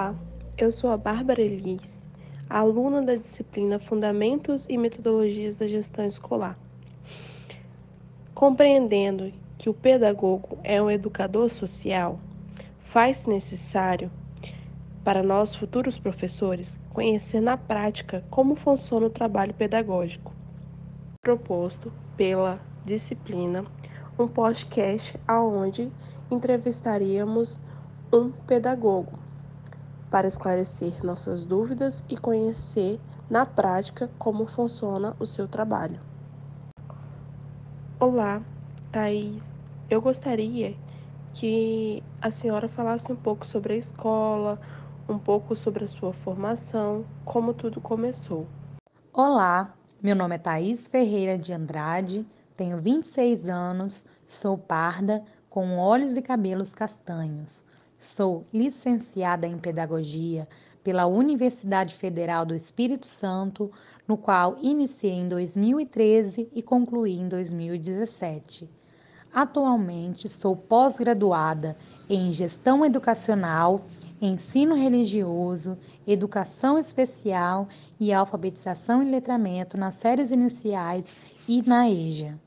Olá, eu sou a Bárbara Elis, aluna da disciplina Fundamentos e Metodologias da Gestão Escolar. Compreendendo que o pedagogo é um educador social, faz necessário para nós futuros professores conhecer na prática como funciona o trabalho pedagógico. Proposto pela disciplina um podcast aonde entrevistaríamos um pedagogo para esclarecer nossas dúvidas e conhecer na prática como funciona o seu trabalho. Olá, Thaís. Eu gostaria que a senhora falasse um pouco sobre a escola, um pouco sobre a sua formação, como tudo começou. Olá, meu nome é Thaís Ferreira de Andrade, tenho 26 anos, sou parda, com olhos e cabelos castanhos. Sou licenciada em Pedagogia pela Universidade Federal do Espírito Santo, no qual iniciei em 2013 e concluí em 2017. Atualmente sou pós-graduada em Gestão Educacional, Ensino Religioso, Educação Especial e Alfabetização e Letramento nas séries iniciais e na EJA.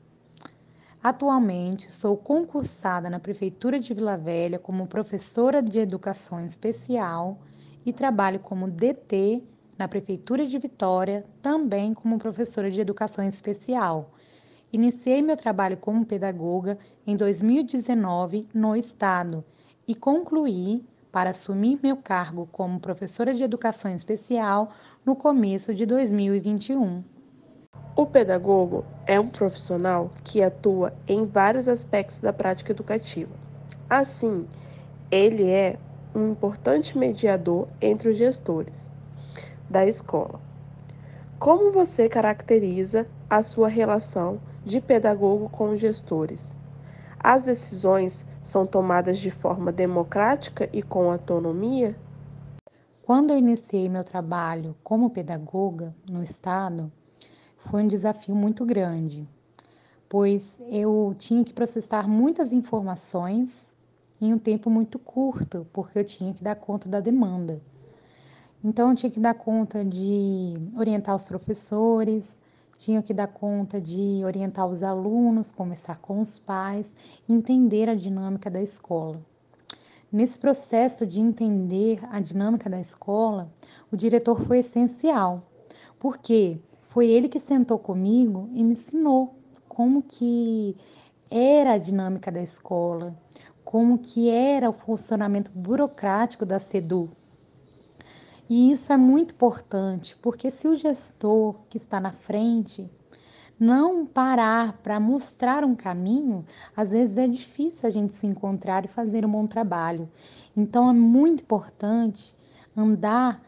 Atualmente, sou concursada na Prefeitura de Vila Velha como professora de Educação Especial e trabalho como DT na Prefeitura de Vitória, também como professora de Educação Especial. Iniciei meu trabalho como pedagoga em 2019 no Estado e concluí para assumir meu cargo como professora de Educação Especial no começo de 2021. O pedagogo é um profissional que atua em vários aspectos da prática educativa. Assim, ele é um importante mediador entre os gestores da escola. Como você caracteriza a sua relação de pedagogo com os gestores? As decisões são tomadas de forma democrática e com autonomia? Quando eu iniciei meu trabalho como pedagoga no Estado, foi um desafio muito grande, pois eu tinha que processar muitas informações em um tempo muito curto, porque eu tinha que dar conta da demanda. Então, eu tinha que dar conta de orientar os professores, tinha que dar conta de orientar os alunos, conversar com os pais, entender a dinâmica da escola. Nesse processo de entender a dinâmica da escola, o diretor foi essencial, porque foi ele que sentou comigo e me ensinou como que era a dinâmica da escola, como que era o funcionamento burocrático da SEDU. E isso é muito importante, porque se o gestor que está na frente não parar para mostrar um caminho, às vezes é difícil a gente se encontrar e fazer um bom trabalho. Então é muito importante andar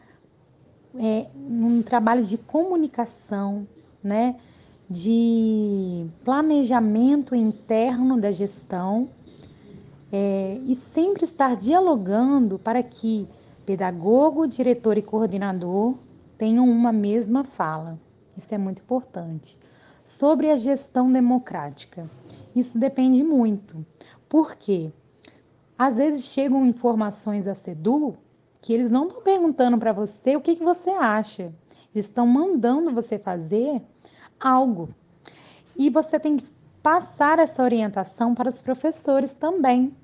é, um trabalho de comunicação, né, de planejamento interno da gestão é, e sempre estar dialogando para que pedagogo, diretor e coordenador tenham uma mesma fala. Isso é muito importante. Sobre a gestão democrática, isso depende muito. Por quê? Às vezes chegam informações a SEDU que eles não estão perguntando para você o que, que você acha. Eles estão mandando você fazer algo. E você tem que passar essa orientação para os professores também.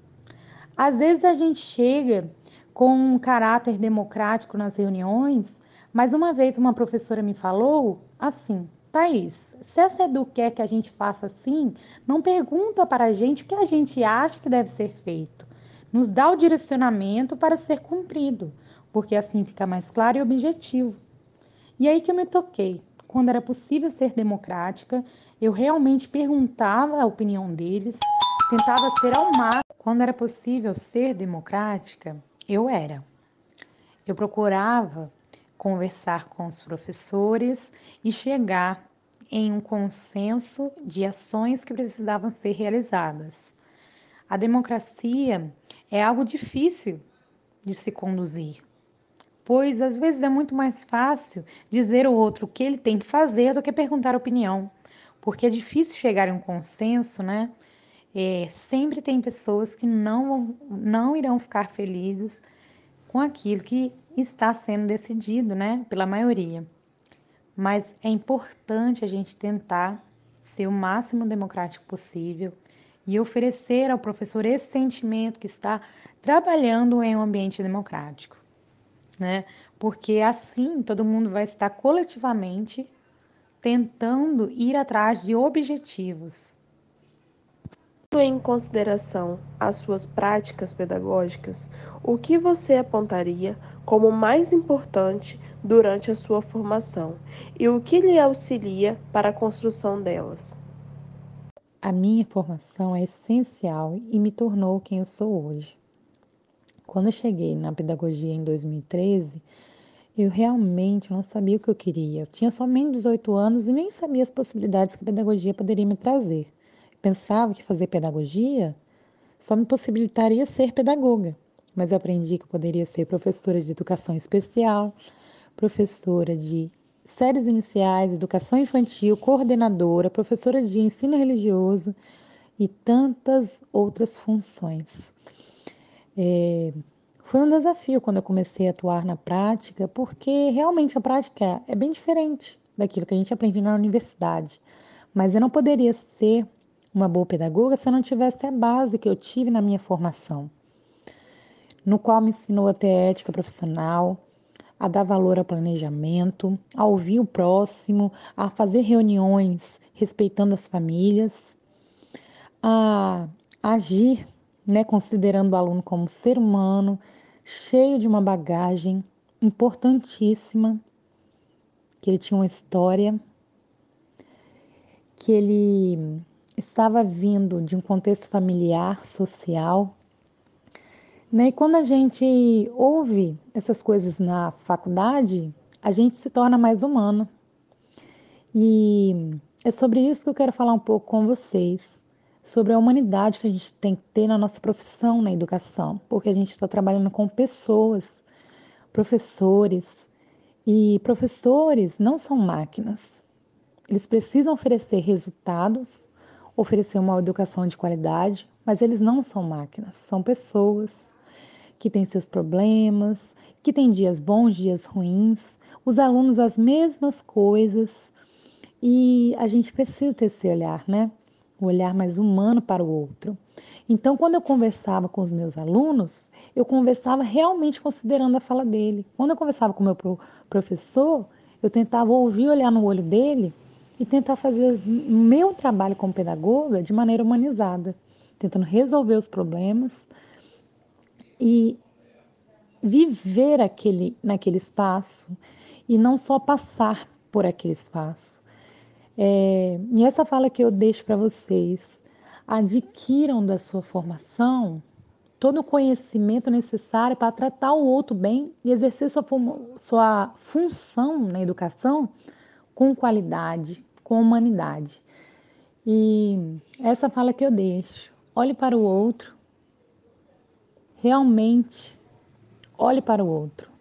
Às vezes a gente chega com um caráter democrático nas reuniões, mas uma vez uma professora me falou assim: Thaís, se a SEDU quer que a gente faça assim, não pergunta para a gente o que a gente acha que deve ser feito nos dá o direcionamento para ser cumprido, porque assim fica mais claro e objetivo. E aí que eu me toquei. Quando era possível ser democrática, eu realmente perguntava a opinião deles, tentava ser ao máximo. Quando era possível ser democrática, eu era. Eu procurava conversar com os professores e chegar em um consenso de ações que precisavam ser realizadas. A democracia é algo difícil de se conduzir, pois às vezes é muito mais fácil dizer ao outro o que ele tem que fazer do que perguntar opinião, porque é difícil chegar a um consenso, né? É, sempre tem pessoas que não, não irão ficar felizes com aquilo que está sendo decidido, né, pela maioria. Mas é importante a gente tentar ser o máximo democrático possível e oferecer ao professor esse sentimento que está trabalhando em um ambiente democrático, né? Porque assim todo mundo vai estar coletivamente tentando ir atrás de objetivos. Em consideração as suas práticas pedagógicas, o que você apontaria como mais importante durante a sua formação e o que lhe auxilia para a construção delas? A minha formação é essencial e me tornou quem eu sou hoje. Quando eu cheguei na pedagogia em 2013, eu realmente não sabia o que eu queria. Eu tinha somente 18 anos e nem sabia as possibilidades que a pedagogia poderia me trazer. Eu pensava que fazer pedagogia só me possibilitaria ser pedagoga, mas eu aprendi que eu poderia ser professora de educação especial, professora de séries iniciais, educação infantil, coordenadora, professora de ensino religioso e tantas outras funções. É, foi um desafio quando eu comecei a atuar na prática, porque realmente a prática é bem diferente daquilo que a gente aprende na universidade. Mas eu não poderia ser uma boa pedagoga se eu não tivesse a base que eu tive na minha formação, no qual me ensinou a ter ética profissional, a dar valor ao planejamento, a ouvir o próximo, a fazer reuniões respeitando as famílias, a agir, né, considerando o aluno como ser humano, cheio de uma bagagem importantíssima, que ele tinha uma história, que ele estava vindo de um contexto familiar, social, né? E quando a gente ouve essas coisas na faculdade, a gente se torna mais humano. E é sobre isso que eu quero falar um pouco com vocês, sobre a humanidade que a gente tem que ter na nossa profissão na educação, porque a gente está trabalhando com pessoas, professores, e professores não são máquinas. Eles precisam oferecer resultados, oferecer uma educação de qualidade, mas eles não são máquinas, são pessoas que tem seus problemas, que tem dias bons, dias ruins, os alunos as mesmas coisas. E a gente precisa ter esse olhar, né? O olhar mais humano para o outro. Então, quando eu conversava com os meus alunos, eu conversava realmente considerando a fala dele. Quando eu conversava com o meu professor, eu tentava ouvir, olhar no olho dele e tentar fazer o meu trabalho como pedagoga de maneira humanizada, tentando resolver os problemas e viver aquele, naquele espaço e não só passar por aquele espaço. É, e essa fala que eu deixo para vocês: adquiram da sua formação todo o conhecimento necessário para tratar o outro bem e exercer sua, sua função na educação com qualidade, com humanidade. E essa fala que eu deixo: olhe para o outro realmente olhe para o outro.